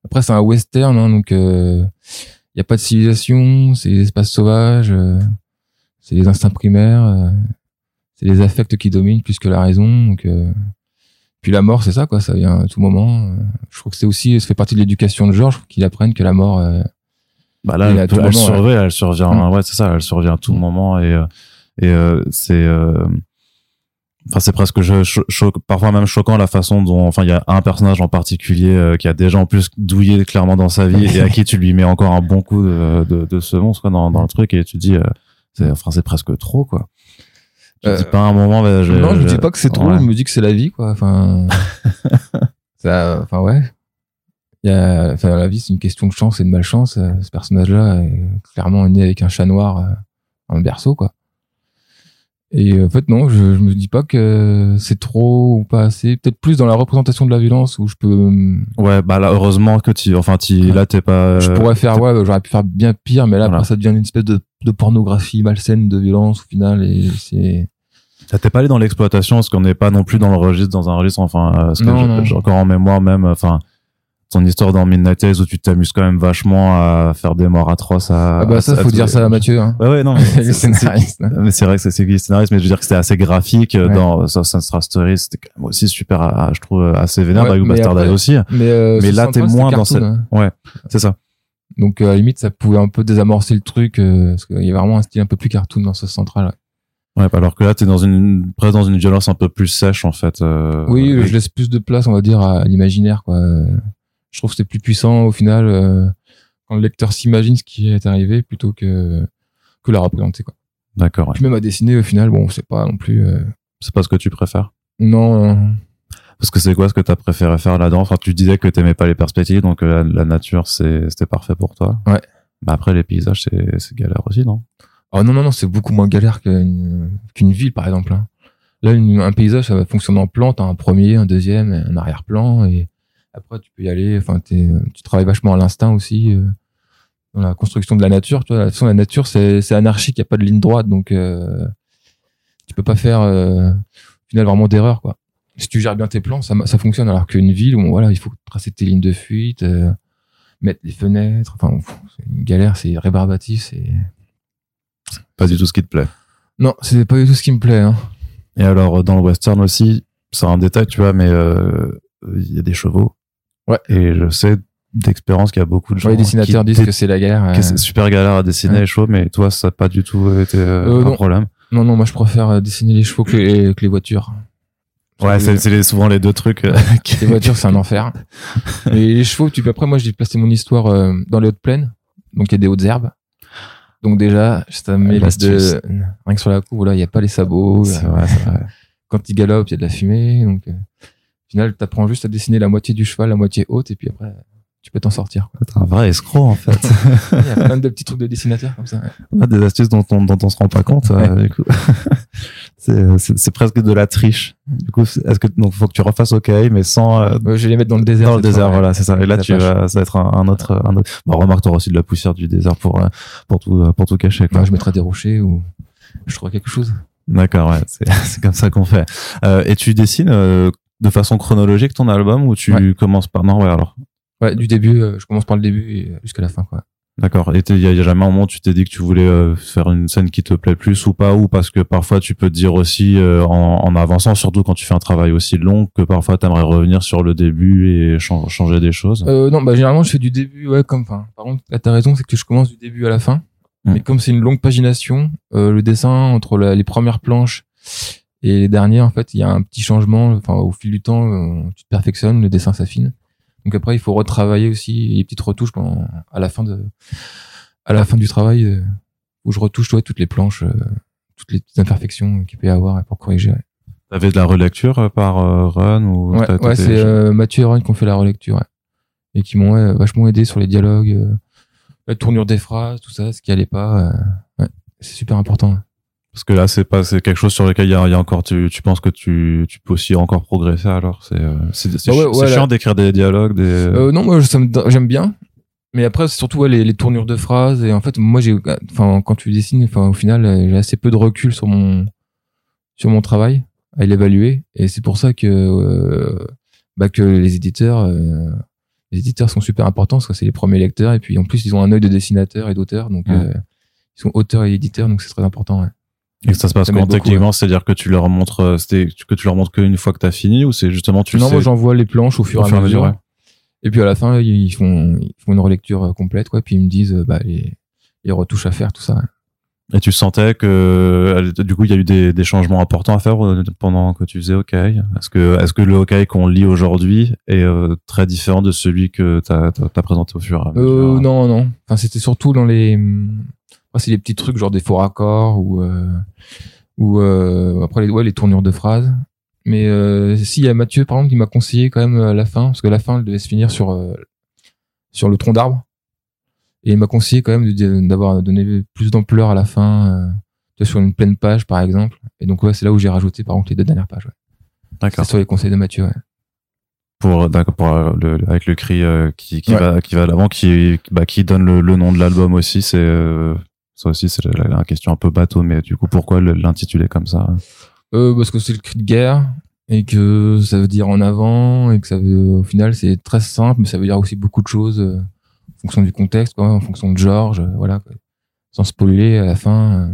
Après, c'est un western, hein, donc il y a pas de civilisation, c'est des espaces sauvages, euh, c'est les instincts primaires, euh, c'est les affects qui dominent plus que la raison. Donc, euh, puis la mort, c'est ça, quoi, ça vient à tout moment. euh. Je crois que c'est aussi, ça fait partie de l'éducation de Georges, qu'il apprenne que la mort. euh, Bah là, elle, elle le moment, survient, elle survient. Mm. Ouais, c'est ça, elle survient à tout Mm. moment et et c'est enfin c'est presque parfois même choquant la façon dont enfin il y a un personnage en particulier qui a déjà en plus douillé clairement dans sa vie et à qui tu lui mets encore un bon coup de de, de semonce quoi dans dans le truc et tu dis c'est enfin c'est presque trop quoi. Te Euh, dis pas un moment bah, je, non, je dis pas que c'est trop, ouais. je me dis que c'est la vie, quoi. Enfin, (laughs) ça, enfin ouais. Il y a, enfin, la vie, c'est une question de chance et de malchance. Euh, Ce personnage-là est clairement né avec un chat noir euh, dans le berceau, quoi. Et en fait, non, je, je me dis pas que c'est trop ou pas assez. Peut-être plus dans la représentation de la violence où je peux. Ouais, bah là, heureusement que tu, enfin, tu, là, t'es pas. Je pourrais faire, ouais, j'aurais pu faire bien pire, mais là, après, ça devient une espèce de, de pornographie malsaine de violence au final, et c'est. T'es pas allé dans l'exploitation, parce qu'on n'est pas non plus dans le registre, dans un registre, enfin, ce que j'ai encore en mémoire même, enfin, ton histoire dans Midnight Tales où tu t'amuses quand même vachement à faire des morts atroces à ah bah ça faut dire ça à Mathieu hein. ouais ouais non mais (laughs) c'est mais c'est vrai que c'est le scénariste mais je veux dire que c'était assez graphique dans Sunset Story c'était quand même aussi super je trouve assez vénère ouais, Bastard aussi mais, euh, mais là t'es moins dans cette hein. ouais c'est ça donc euh, à la limite ça pouvait un peu désamorcer le truc euh, parce qu'il y a vraiment un style un peu plus cartoon dans ce central ouais. ouais alors que là t'es dans une presque dans une violence un peu plus sèche en fait oui je laisse plus de place on va dire à l'imaginaire quoi je trouve que c'est plus puissant au final euh, quand le lecteur s'imagine ce qui est arrivé plutôt que que la représenter quoi. D'accord. Puis même à dessiner au final, bon, c'est pas non plus. Euh... C'est pas ce que tu préfères? Non. Parce que c'est quoi ce que t'as préféré faire là-dedans? Enfin, tu disais que t'aimais pas les perspectives, donc euh, la, nature, c'était parfait pour toi. Ouais. Bah après, les paysages, c'est galère aussi, non? Oh non non non, c'est beaucoup moins galère qu'une qu'une ville par exemple. Hein. Là, un paysage, ça va fonctionner en plan. T'as un premier, un deuxième, un arrière-plan, et après, tu peux y aller. Enfin, tu travailles vachement à l'instinct aussi euh, dans la construction de la nature. Tu vois, de toute façon, la nature, c'est anarchique. Il n'y a pas de ligne droite, donc euh, tu peux pas faire euh, au final vraiment d'erreur, quoi. Si tu gères bien tes plans, ça, ça fonctionne. Alors qu'une ville, où voilà, il faut tracer tes lignes de fuite, euh, mettre les fenêtres. Enfin, c'est une galère, c'est rébarbatif, c'est pas du tout ce qui te plaît. Non, c'est pas du tout ce qui me plaît. Hein. Et alors, dans le western aussi, c'est un détail, tu vois, mais il y a des chevaux. Ouais. Et je sais d'expérience qu'il y a beaucoup de gens. les dessinateurs disent que c'est la galère. Que c'est super galère à dessiner les chevaux, mais toi, ça n'a pas du tout été euh, euh, un problème. Non, non, moi je préfère euh, dessiner les chevaux que les, que les voitures. Ouais, c'est souvent les deux trucs. (laughs) les voitures, c'est un enfer. (laughs) Et les chevaux, tu peux après, moi, j'ai placé mon histoire dans les hautes plaines, donc il y a des hautes herbes. Donc déjà, ça met de rien que sur la coupe, voilà, il y a pas les sabots. C'est vrai, vrai. (laughs) Quand il galope, il y a de la fumée, donc final, t'apprends juste à dessiner la moitié du cheval, la moitié haute, et puis après, tu peux t'en sortir. T'es un vrai escroc, en fait. Il y a plein de petits trucs de dessinateur comme ça. des astuces dont on, dont on se rend pas compte, euh, du coup. C'est presque de la triche. Du coup, est-ce que, donc, faut que tu refasses OK, mais sans, euh, je vais les mettre dans le désert. Dans le désert, voilà, c'est ça. Et là, tu vas, ça va être un, autre, un autre, bah, remarque, t'auras aussi de la poussière du désert pour, euh, pour tout, pour tout cacher, quoi. je mettrai des rochers ou je trouverai quelque chose. D'accord, ouais, (laughs) c'est comme ça qu'on fait. Euh, et tu dessines euh, de façon chronologique ton album ou tu commences par non ouais alors ouais du début euh, je commence par le début et euh, jusqu'à la fin quoi d'accord et il y, a jamais un moment où tu t'es dit que tu voulais euh, faire une scène qui te plaît plus ou pas ou parce que parfois tu peux te dire aussi en, en, avançant surtout quand tu fais un travail aussi long que parfois tu aimerais revenir sur le début et changer des choses? Non bah généralement je fais du début ouais comme enfin par contre là t'as raison c'est que je commence du début à la fin hmm. mais comme c'est une longue pagination le dessin entre les premières planches et les derniers, en fait, il y a un petit changement. Enfin, au fil du temps, euh, tu te perfectionnes, le dessin s'affine. Donc après, il faut retravailler aussi les petites retouches quand, à la fin de, à la fin du travail, euh, où je retouche ouais, toutes les planches, euh, toutes les petites imperfections qu'il peut y avoir pour corriger. Ouais. T'avais de la relecture par Run ou Ouais, c'est Mathieu et Run qui ont fait la relecture, et qui m'ont vachement aidé sur les dialogues, la tournure des phrases, tout ça, ce qui allait pas. c'est super important. Parce que là, c'est pas c'est quelque chose sur lequel il y a, y a, encore tu, tu penses que tu, tu peux aussi encore progresser alors c'est euh, c'est ah chiant d'écrire des dialogues des euh, non moi j'aime bien. Mais après c'est surtout les, les, tournures de phrases et en fait moi j'ai enfin quand tu dessines enfin au final j'ai assez peu de recul sur mon sur mon travail à l'évaluer et c'est pour ça que euh, bah que les éditeurs euh, les éditeurs sont super importants parce que c'est les premiers lecteurs et puis en plus ils ont un œil de dessinateur et d'auteur donc ils sont auteurs et éditeurs donc c'est très important ouais. Et ça se passe comment techniquement C'est-à-dire que tu leur montres, euh, que tu leur montres qu'une fois que t'as fini ou c'est justement tu Non, sais... moi j'envoie les planches au fur et à mesure. Et puis à la fin, ils font, ils font une relecture euh, complète, quoi. Puis ils me disent, euh, bah, les, les retouches à faire, tout ça. Et tu sentais que du coup il y a eu des, des, changements importants à faire pendant que tu faisais OK. Est-ce que est-ce que le OK qu'on lit aujourd'hui est très différent de celui que tu as, présenté au fur et à mesure? Euh, Non non. Enfin c'était surtout dans les c'est les petits trucs genre des faux raccords ou euh, ou euh, après les ouais les tournures de phrases. Mais euh, si il y a Mathieu par exemple qui m'a conseillé quand même à la fin parce que la fin elle devait se finir sur euh, sur le tronc d'arbre et il m'a conseillé quand même d'avoir donné plus d'ampleur à la fin vois, sur une pleine page par exemple. Et donc ouais, c'est là où j'ai rajouté par contre les deux dernières pages. Ouais. D'accord. Sur les conseils de Mathieu. Ouais. Pour d'accord pour euh, le, avec le cri euh, qui qui Ouais. va qui va à l'avant qui bah, qui donne le, le nom de l'album aussi c'est euh, ça aussi c'est la, la question un peu bateau mais du coup pourquoi le- l'intituler comme ça? Euh, parce que c'est le cri de guerre et que ça veut dire en avant et que ça veut au final c'est très simple mais ça veut dire aussi beaucoup de choses euh, en fonction du contexte quoi, en fonction de Georges euh, voilà quoi. sans spoiler à la fin euh,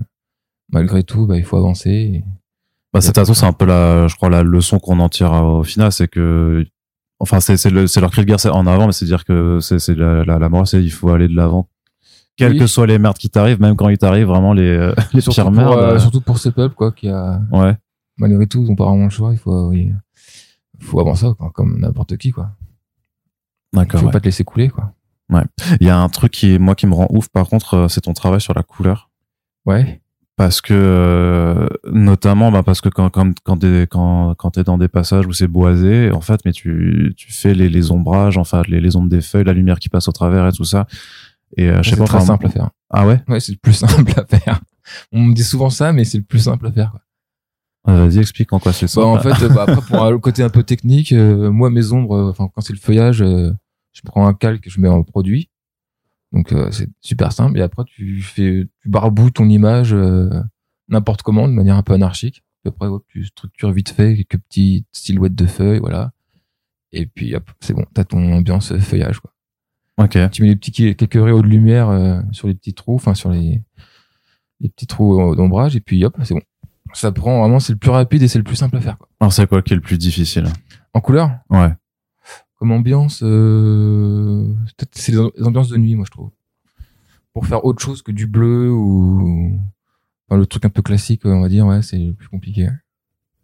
malgré tout bah il faut avancer et- Bah, façon, c'est un peu la, je crois, la leçon qu'on en tire euh, au final, c'est que, enfin, c'est, c'est le, c'est leur cri de guerre, c'est en avant, mais c'est dire que c'est, c'est la, la, la morale, c'est il faut aller de l'avant. Quelles Oui. que soient les merdes qui t'arrivent, même quand il t'arrive vraiment les, euh, (laughs) les surtout pires pour, merdes. euh, euh, surtout pour ce peuple quoi qui a ouais. malgré tout ils ont pas vraiment le choix il faut il faut avancer quoi, comme n'importe qui quoi il D'accord. faut ouais. pas te laisser couler quoi Il y a un truc qui, moi, qui me rend ouf, par contre, c'est ton travail sur la couleur. ouais Parce que, euh, notamment, bah, parce que quand, quand, quand t'es, quand, quand dans des passages où c'est boisé, en fait, mais tu, tu fais les, les ombrages, enfin, les, les ombres des feuilles, la lumière qui passe au travers et tout ça. Et, euh, je sais c'est très simple à faire Ah ouais? ouais c'est le plus (laughs) simple à faire on me dit souvent ça mais c'est le plus simple à faire quoi. Euh, Vas-y, explique en quoi c'est ça. Bah, en fait, bah, après, pour (laughs) le côté un peu technique, euh, moi, mes ombres, euh, enfin, quand c'est le feuillage, euh, je prends un calque et je mets en produit. Donc, c'est super simple. Et après, tu fais, tu barboues ton image n'importe comment, de manière un peu anarchique. Puis après, hop, tu structures vite fait quelques petites silhouettes de feuilles, voilà. Et puis, c'est bon, t'as ton ambiance feuillage, quoi. Ok. Tu mets les petits, quelques rayons de lumière euh, sur les petits trous, enfin, sur les, les petits trous euh, d'ombrage, et puis hop, c'est bon. Ça prend vraiment, c'est le plus rapide et c'est le plus simple à faire, quoi. Alors, c'est quoi qui est le plus difficile? En couleur? Ouais. comme ambiance, euh, peut-être c'est les ambiances de nuit, moi je trouve. Pour faire autre chose que du bleu ou enfin, le truc un peu classique, on va dire, ouais, c'est le plus compliqué.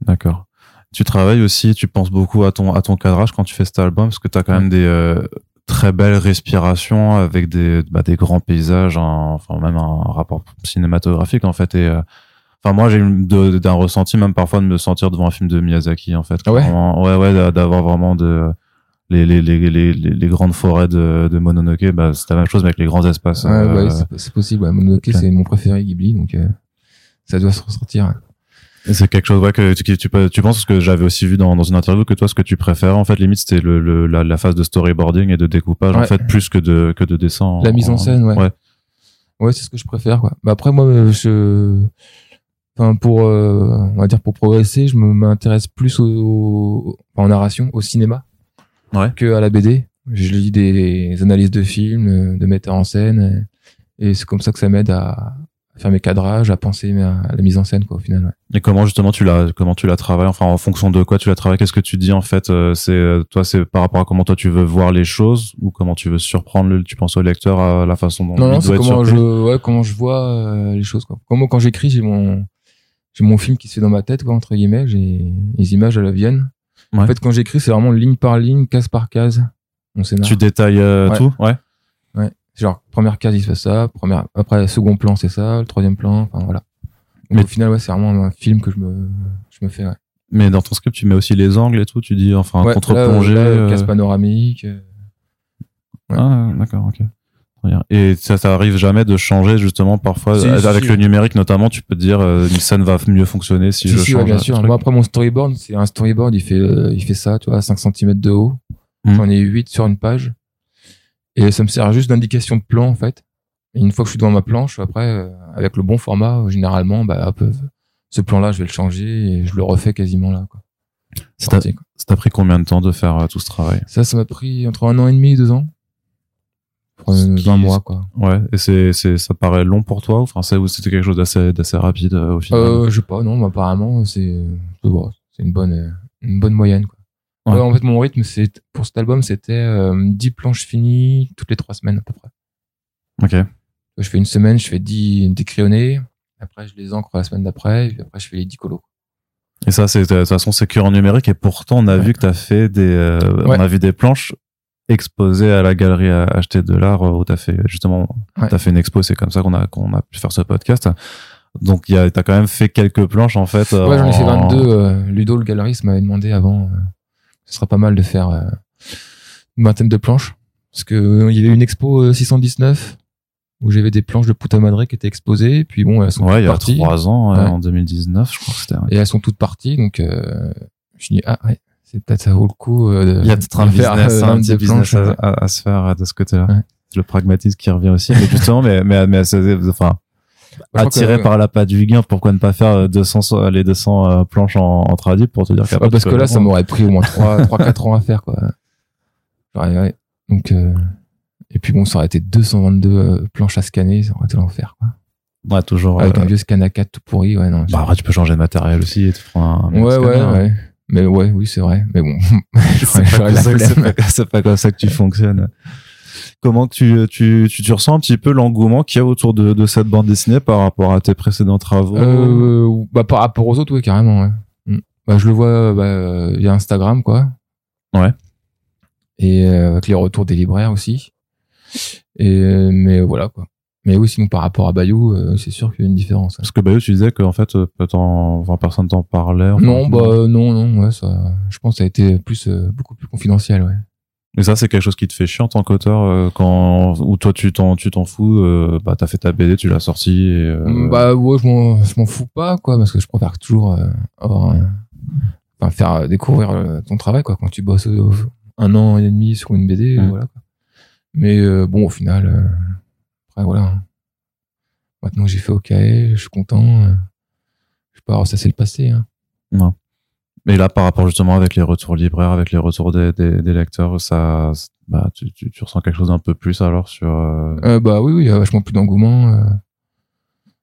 D'accord. Tu travailles aussi, tu penses beaucoup à ton, à ton cadrage quand tu fais cet album, parce que tu as quand même des euh, très belles respirations avec des, bah, des grands paysages, enfin même un rapport cinématographique en fait. Et, euh, enfin moi j'ai eu d'un ressenti même parfois de me sentir devant un film de Miyazaki en fait. Ah ouais? Vraiment- ouais ouais d'a- d'avoir vraiment de les, les, les, les, grandes forêts de, de Mononoke, bah, c'est la même chose mais avec les grands espaces. Ouais, euh, ouais, c'est- possible. Ouais. Mononoke, ok. c'est mon préféré Ghibli, donc euh, ça doit se ressortir. C'est quelque chose ouais, que tu, tu, peux- tu penses ce que j'avais aussi vu dans, dans une interview que toi ce que tu préfères en fait limite c'était le, le la, la phase de storyboarding et de découpage en fait plus que de que de dessin. en- La mise en scène, ouais. ouais. Ouais, c'est ce que je préfère, quoi. Bah après, moi, euh, je, enfin, pour, euh, on va dire, pour progresser, je m'intéresse plus au, au- en narration, au cinéma, Ouais. que à la BD. Je lis des analyses de films, de metteurs en scène, et c'est comme ça que ça m'aide à, à faire mes cadrages, à penser à, la mise en scène, quoi, au final. ouais. Et comment justement tu l'as comment tu l'as travaillé enfin en fonction de quoi tu l'as travaillé qu'est-ce que tu dis en fait euh, c'est euh, toi c'est par rapport à comment toi tu veux voir les choses ou comment tu veux surprendre le tu penses au lecteur à la façon dont Non, il non, doit c'est être comment surpris? je, ouais, comment je vois euh, les choses, quoi. Comment quand j'écris, j'ai mon, j'ai mon film qui se fait dans ma tête, quoi, entre guillemets, j'ai les images, elles viennent. En Ouais. fait, quand j'écris, c'est vraiment ligne par ligne, case par case, mon tu détailles euh, Ouais. tout? Ouais Genre, première case, il se fait ça, première, après, second plan, c'est ça, le troisième plan, enfin, voilà. Mais- au final, ouais, c'est vraiment un film que je me, je me fais, ouais. mais dans ton script tu mets aussi les angles et tout tu dis enfin Ouais, contre-plongée euh, euh, case panoramique. euh, ouais. ah d'accord ok. Et ça, ça arrive jamais de changer justement parfois Si, avec si. le numérique notamment. Tu peux te dire euh, une scène va mieux fonctionner si, Si, je change ouais, bien sûr. truc. Moi, après, mon storyboard, c'est un storyboard, il fait, euh, il fait ça, tu vois, 5 cm de haut. Mhm. J'en ai 8 sur une page. Et ça me sert juste d'indication de plan, en fait. Et une fois que je suis devant ma planche, après, euh, avec le bon format, généralement, bah, hop, euh, ce plan-là, je vais le changer et je le refais quasiment là, quoi. Ça t'a- pris combien de temps de faire euh, tout ce travail? Ça, ça m'a pris entre un an et demi et deux ans. Pour euh, qui- 20 mois, quoi. Ouais. Et c'est, c'est, ça paraît long pour toi ou enfin c'était quelque chose d'assez, d'assez rapide euh, au final? Euh, je sais pas, non, mais apparemment, c'est, c'est une bonne, une bonne moyenne, quoi. Ouais. Ouais, en fait, mon rythme, c'est, pour cet album, c'était euh, 10 planches finies toutes les trois semaines, à peu près. Ok. Je fais une semaine, je fais 10 décrayonnés. Après, je les encre la semaine d'après. Et puis après, je fais les 10 colos. Et ça, c'est de toute façon, c'est que en numérique. Et pourtant, on a Ouais. vu que t'as fait des, euh, Ouais. on a vu des planches exposées à la galerie à acheter de l'art euh, où t'as fait justement, Ouais. t'as fait une expo. C'est comme ça qu'on a qu'on a pu faire ce podcast. Donc, il y a, t'as quand même fait quelques planches en fait. Ouais, j'en ai fait en- 22. euh, Ludo, le galeriste, m'avait demandé avant. Euh, ce serait pas mal de faire euh, une vingtaine de planches. Parce que euh, il y avait une expo euh, 619. où j'avais des planches de Puta Madre qui étaient exposées. Puis bon, elles sont Ouais, toutes il y a parties. trois ans, euh, Ouais. en 2019, je crois que c'était. Et elles sont toutes parties. Donc, euh, je me dis, ah ouais, c'est peut-être ça vaut le coup. euh, de- Il y a peut-être un business, (laughs) euh, un petit business à, à- à se faire euh, de ce côté-là. Ouais. C'est le pragmatisme qui revient aussi. Mais justement, mais, mais, mais c'est- enfin, Bah, que- attiré par la patte du gain, pourquoi ne pas faire euh, 200, so- les 200 euh, planches en, en tradi pour te dire qu'après Ouais, parce que là, ça m'aurait pris au moins 3, 3 4 ans à faire, quoi. Donc, euh, et puis bon, ça aurait été 222 euh, planches à scanner, ça aurait été l'enfer, quoi. Ouais, toujours. Avec euh, un vieux scan à 4 tout pourri, ouais, non. bah, après, tu peux changer de matériel aussi et tu prends un. ouais, ouais, scanner, hein. ouais. Mais ouais, oui, c'est vrai. Mais bon, (laughs) pas, pas- c'est pas comme ça que tu fonctionnes. Comment tu, tu, tu, tu ressens un petit peu l'engouement qu'il y a autour de, de cette bande dessinée par rapport à tes précédents travaux Euh, bah, par rapport aux autres, oui, carrément, ouais. Mm. Bah, je le vois bah, euh, via Instagram, quoi. Ouais. Et euh, avec les retours des libraires aussi. Et, euh, mais voilà, quoi. Mais oui, sinon, par rapport à Bayou, euh, c'est sûr qu'il y a une différence. hein. Parce que Bayou, tu disais qu'en fait, euh, enfin, personne t'en parlait. enfin, Non, bah, euh, non, non, ouais, ça, je pense que ça a été plus, euh, beaucoup plus confidentiel, ouais. Et ça, c'est quelque chose qui te fait chier en tant qu'auteur, euh, quand, ou toi, tu t'en, tu t'en fous, euh, bah, t'as fait ta BD, tu l'as sortie, et, euh, Bah, ouais, je m'en, je m'en fous pas, quoi, parce que je préfère toujours euh, avoir un- enfin, faire euh, découvrir euh, ton travail, quoi, quand tu bosses euh, un an et demi sur une BD, Mm. voilà, quoi. Mais euh, bon, au final, euh, après, voilà. hein. Maintenant j'ai fait OK, je suis content. euh, je peux pas ressasser le passé. Hein. Et là, par rapport justement avec les retours libraires, avec les retours des, des, des lecteurs, ça, bah, tu, tu, tu ressens quelque chose d'un peu plus alors sur. euh, Euh, bah oui, oui, il y a vachement plus d'engouement. euh.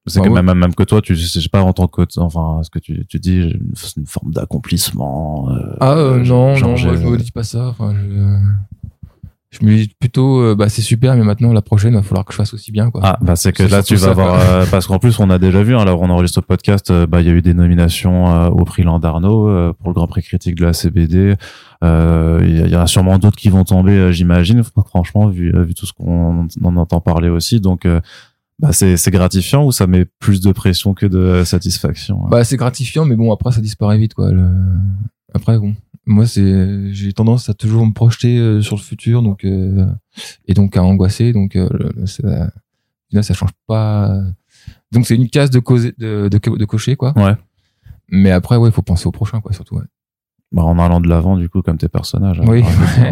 c'est bah que ouais. même, même que toi, tu je sais pas en tant qu'auteur, enfin, ce que tu, tu dis, c'est une forme d'accomplissement. euh, Ah euh, non, genre, non, moi je me dis pas ça. Enfin, je, je me dis plutôt, euh, bah c'est super, mais maintenant la prochaine, il va falloir que je fasse aussi bien, quoi. Ah, bah c'est que là tu vas ça, avoir euh, parce qu'en plus on a déjà vu hein, là où on enregistre le podcast, euh, bah il y a eu des nominations euh, au prix Landarno euh, pour le Grand Prix critique de la CBD. Euh, Il y, y a sûrement d'autres qui vont tomber, j'imagine. (laughs) Franchement, vu vu tout ce qu'on en entend parler aussi, donc euh, bah c'est c'est gratifiant ou ça met plus de pression que de satisfaction. hein? Bah c'est gratifiant, mais bon après ça disparaît vite, quoi. Le... Après bon, moi c'est, j'ai tendance à toujours me projeter euh, sur le futur, donc euh, et donc à angoisser, donc euh, le- ça, final, ça change pas. Donc c'est une case de, causer, de, de, de cocher, quoi. Ouais. Mais après ouais, il faut penser au prochain, quoi, surtout. Ouais. Bah, en allant de l'avant du coup comme tes personnages. hein, Oui,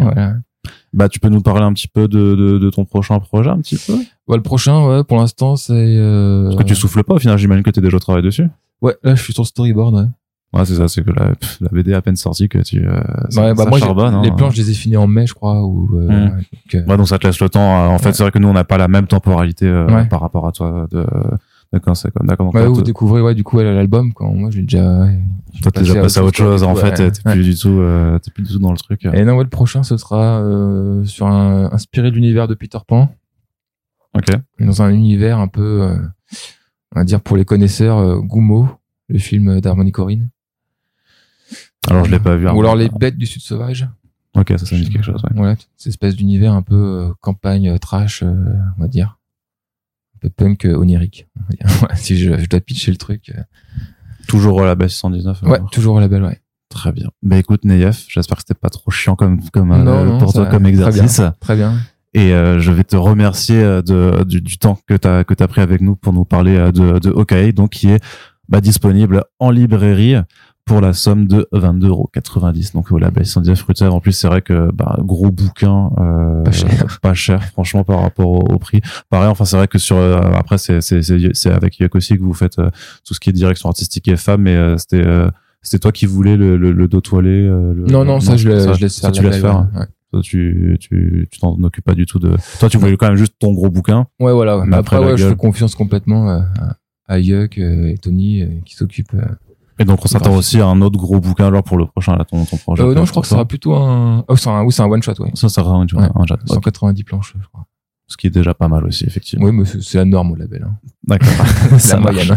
voilà. (laughs) Bah tu peux nous parler un petit peu de de, de ton prochain projet un petit peu? Ouais, le prochain, ouais, pour l'instant, c'est. Euh... Parce que tu souffles pas au final, j'imagine que t'es déjà au travail dessus. Ouais, là, je suis sur storyboard, ouais. Ouais, c'est ça, c'est que la, la BD est à peine sortie que tu. Euh, ça, Ouais, bah ça moi, charbonne, hein. les planches, je les ai finies en mai, je crois. Ou, euh, Mm. donc, euh, Ouais, donc ça te laisse le temps. euh, En fait, Ouais. c'est vrai que nous, on n'a pas la même temporalité euh, Ouais. par rapport à toi. De, de quand c'est comme d'accord. ouais, toi, vous toi, découvrez, ouais, du coup, elle, l'album, quand moi, j'ai déjà. j'ai t'es déjà passé à autre chose. En fait, t'es plus du tout, euh, t'es plus du tout dans le truc. Et non, ouais, le prochain, ce sera euh, sur un, inspiré de l'univers de Peter Pan, Ok. dans un univers un peu, euh, on va dire pour les connaisseurs, Gumo, le film d'Harmony Corinne. Alors, je l'ai pas vu. hein. Ou alors les bêtes du Sud sauvage. Ok, ça, ça me dit quelque chose. Ouais. Voilà, cette espèce d'univers un peu euh, campagne euh, trash, euh, on va dire. Un peu punk euh, onirique. on va dire. (laughs) Ouais, si je, je dois pitcher le truc. euh. Toujours à la baisse 119. Ouais, alors. toujours au label, ouais. Très bien. Bah écoute, Neyef, j'espère que c'était pas trop chiant comme comme euh, Non, non, pour toi comme très exercice. Très bien. Et euh, je vais te remercier de, du, du temps que tu as, que as pris avec nous pour nous parler de, de Hawkeye, donc qui est bah, disponible en librairie pour la somme de 22,90€. Donc au label 119 Fruiter. En plus, c'est vrai que bah, gros bouquin, euh, Pas cher. (laughs) pas cher, franchement, par rapport au, au prix. Pareil, enfin, c'est vrai que sur euh, après, c'est c'est c'est c'est avec Yuck aussi que vous faites euh, tout ce qui est direction artistique et femmes, mais c'était c'était toi qui voulais le, le, le dos toilé. le- Non, non, ça, je, le- je laisse ça, faire. tu laisses faire. Ouais, Toi, tu tu tu t'en occupes pas du tout de. Toi, tu voulais quand même juste ton gros bouquin. Ouais, voilà. Mais après, après, ouais, je fais confiance complètement à, à Yuck et Tony qui s'occupent. Et donc, on s'attend aussi à un autre gros bouquin alors pour le prochain là, ton ton projet. Euh, non, je crois que ça sera plutôt un. Oh, c'est un, oui, c'est un one shot, ouais. ça sera un, Ouais. un, jet. 190 planches, je crois. ce qui est déjà pas mal aussi effectivement. Oui, mais c'est c'est la norme au label. Hein. D'accord. (laughs) La (laughs) moyenne.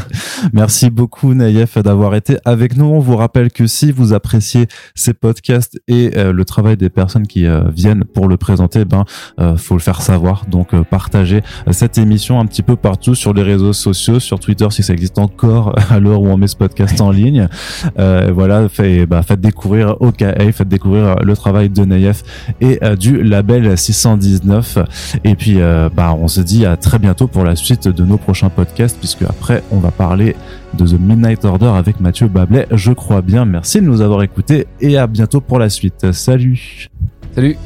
Merci beaucoup Naïef d'avoir été avec nous. On vous rappelle que si vous appréciez ces podcasts et euh, le travail des personnes qui euh, viennent pour le présenter, ben euh, faut le faire savoir. Donc partagez cette émission un petit peu partout sur les réseaux sociaux, sur Twitter si ça existe encore (laughs) à l'heure où on met ce podcast en ligne. Euh, voilà, fait, bah, faites découvrir OKA, faites découvrir le travail de Naïef et du label 619. Et puis bah, on se dit à très bientôt pour la suite de nos prochains podcasts, puisque après, on va parler de The Midnight Order avec Mathieu Bablet. Je crois bien. Merci de nous avoir écoutés et à bientôt pour la suite. Salut. Salut.